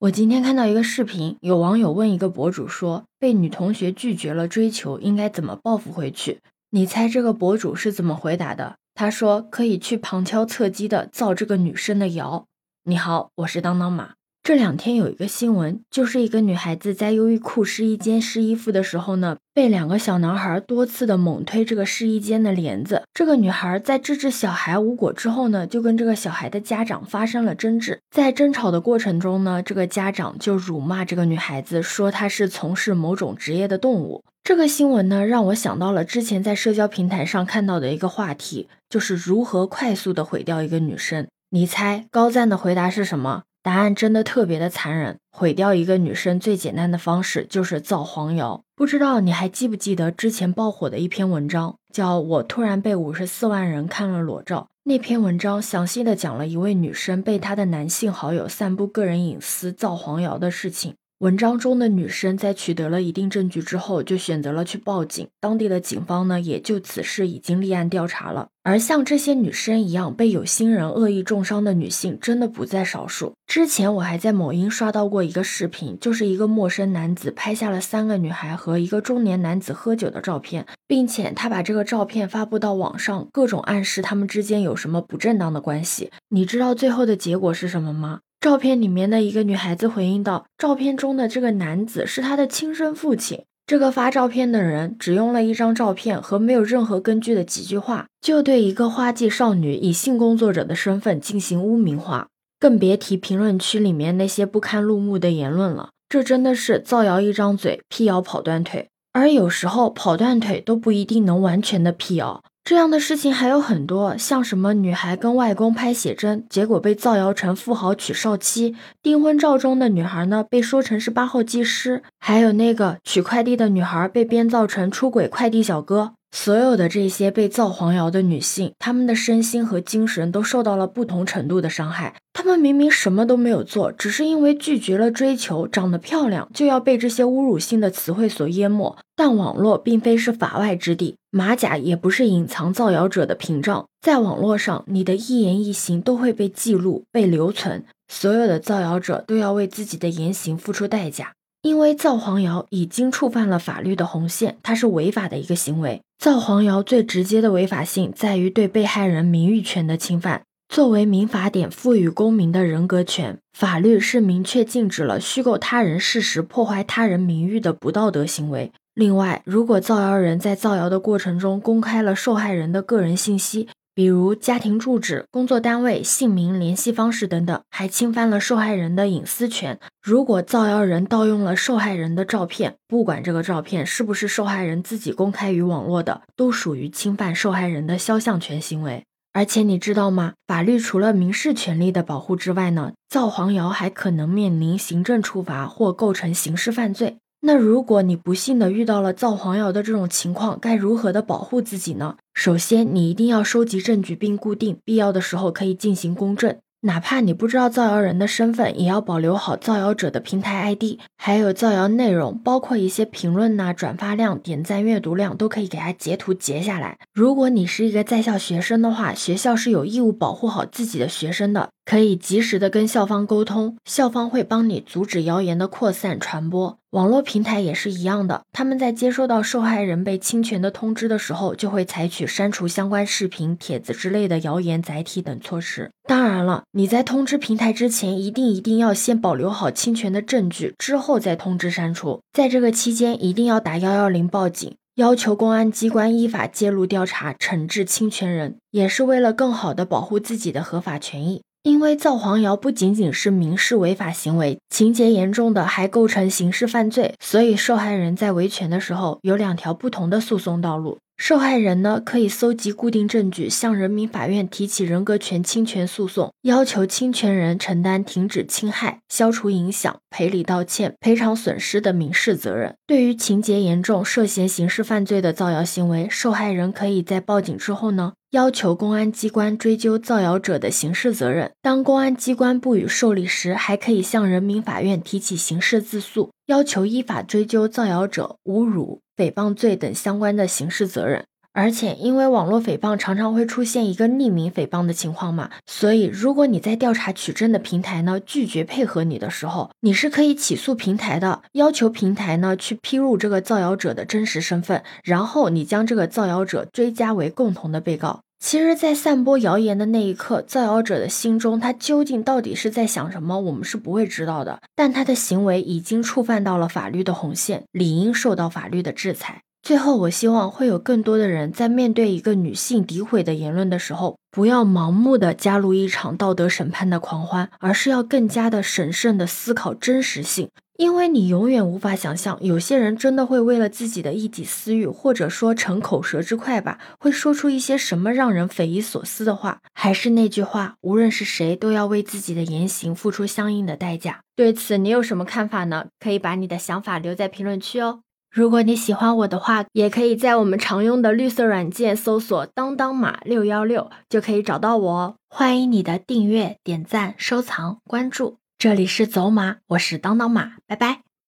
我今天看到一个视频，有网友问一个博主说，被女同学拒绝了追求，应该怎么报复回去？你猜这个博主是怎么回答的？他说可以去旁敲侧击的造这个女生的谣。你好，我是当当马。这两天有一个新闻，就是一个女孩子在优衣库试衣间试衣服的时候呢，被两个小男孩多次的猛推这个试衣间的帘子。这个女孩在制止小孩无果之后呢，就跟这个小孩的家长发生了争执。在争吵的过程中呢，这个家长就辱骂这个女孩子，说她是从事某种职业的动物。这个新闻呢，让我想到了之前在社交平台上看到的一个话题，就是如何快速的毁掉一个女生。你猜高赞的回答是什么？答案真的特别的残忍，毁掉一个女生最简单的方式就是造黄谣。不知道你还记不记得之前爆火的一篇文章，叫我突然被五十四万人看了裸照。那篇文章详细的讲了一位女生被她的男性好友散布个人隐私、造黄谣的事情。文章中的女生在取得了一定证据之后，就选择了去报警。当地的警方呢，也就此事已经立案调查了。而像这些女生一样被有心人恶意重伤的女性，真的不在少数。之前我还在某音刷到过一个视频，就是一个陌生男子拍下了三个女孩和一个中年男子喝酒的照片，并且他把这个照片发布到网上，各种暗示他们之间有什么不正当的关系。你知道最后的结果是什么吗？照片里面的一个女孩子回应道：“照片中的这个男子是她的亲生父亲。”这个发照片的人只用了一张照片和没有任何根据的几句话，就对一个花季少女以性工作者的身份进行污名化，更别提评论区里面那些不堪入目的言论了。这真的是造谣一张嘴，辟谣跑断腿，而有时候跑断腿都不一定能完全的辟谣。这样的事情还有很多，像什么女孩跟外公拍写真，结果被造谣成富豪娶少妻；订婚照中的女孩呢，被说成是八号技师；还有那个取快递的女孩被编造成出轨快递小哥。所有的这些被造黄谣的女性，她们的身心和精神都受到了不同程度的伤害。她们明明什么都没有做，只是因为拒绝了追求，长得漂亮就要被这些侮辱性的词汇所淹没。但网络并非是法外之地，马甲也不是隐藏造谣者的屏障。在网络上，你的一言一行都会被记录、被留存，所有的造谣者都要为自己的言行付出代价。因为造黄谣已经触犯了法律的红线，它是违法的一个行为。造黄谣最直接的违法性在于对被害人名誉权的侵犯。作为民法典赋予公民的人格权，法律是明确禁止了虚构他人事实、破坏他人名誉的不道德行为。另外，如果造谣人在造谣的过程中公开了受害人的个人信息，比如家庭住址、工作单位、姓名、联系方式等等，还侵犯了受害人的隐私权。如果造谣人盗用了受害人的照片，不管这个照片是不是受害人自己公开于网络的，都属于侵犯受害人的肖像权行为。而且你知道吗？法律除了民事权利的保护之外呢，造黄谣还可能面临行政处罚或构成刑事犯罪。那如果你不幸的遇到了造黄谣的这种情况，该如何的保护自己呢？首先，你一定要收集证据并固定，必要的时候可以进行公证。哪怕你不知道造谣人的身份，也要保留好造谣者的平台 ID，还有造谣内容，包括一些评论呐、转发量、点赞、阅读量，都可以给他截图截下来。如果你是一个在校学生的话，学校是有义务保护好自己的学生的，可以及时的跟校方沟通，校方会帮你阻止谣言的扩散传播。网络平台也是一样的，他们在接收到受害人被侵权的通知的时候，就会采取删除相关视频、帖子之类的谣言载体等措施。当然了，你在通知平台之前，一定一定要先保留好侵权的证据，之后再通知删除。在这个期间，一定要打幺幺零报警，要求公安机关依法介入调查，惩治侵权人，也是为了更好的保护自己的合法权益。因为造黄谣不仅仅是民事违法行为，情节严重的还构成刑事犯罪，所以受害人在维权的时候有两条不同的诉讼道路。受害人呢可以搜集固定证据，向人民法院提起人格权侵权诉讼，要求侵权人承担停止侵害、消除影响、赔礼道歉、赔偿损失的民事责任。对于情节严重、涉嫌刑事犯罪的造谣行为，受害人可以在报警之后呢。要求公安机关追究造谣者的刑事责任。当公安机关不予受理时，还可以向人民法院提起刑事自诉，要求依法追究造谣者侮辱、诽谤罪等相关的刑事责任。而且，因为网络诽谤常常会出现一个匿名诽谤的情况嘛，所以如果你在调查取证的平台呢拒绝配合你的时候，你是可以起诉平台的，要求平台呢去披露这个造谣者的真实身份，然后你将这个造谣者追加为共同的被告。其实，在散播谣言的那一刻，造谣者的心中他究竟到底是在想什么，我们是不会知道的。但他的行为已经触犯到了法律的红线，理应受到法律的制裁。最后，我希望会有更多的人在面对一个女性诋毁的言论的时候，不要盲目的加入一场道德审判的狂欢，而是要更加的审慎的思考真实性。因为你永远无法想象，有些人真的会为了自己的一己私欲，或者说逞口舌之快吧，会说出一些什么让人匪夷所思的话。还是那句话，无论是谁，都要为自己的言行付出相应的代价。对此，你有什么看法呢？可以把你的想法留在评论区哦。如果你喜欢我的话，也可以在我们常用的绿色软件搜索“当当马六幺六”，就可以找到我哦。欢迎你的订阅、点赞、收藏、关注。这里是走马，我是当当马，拜拜。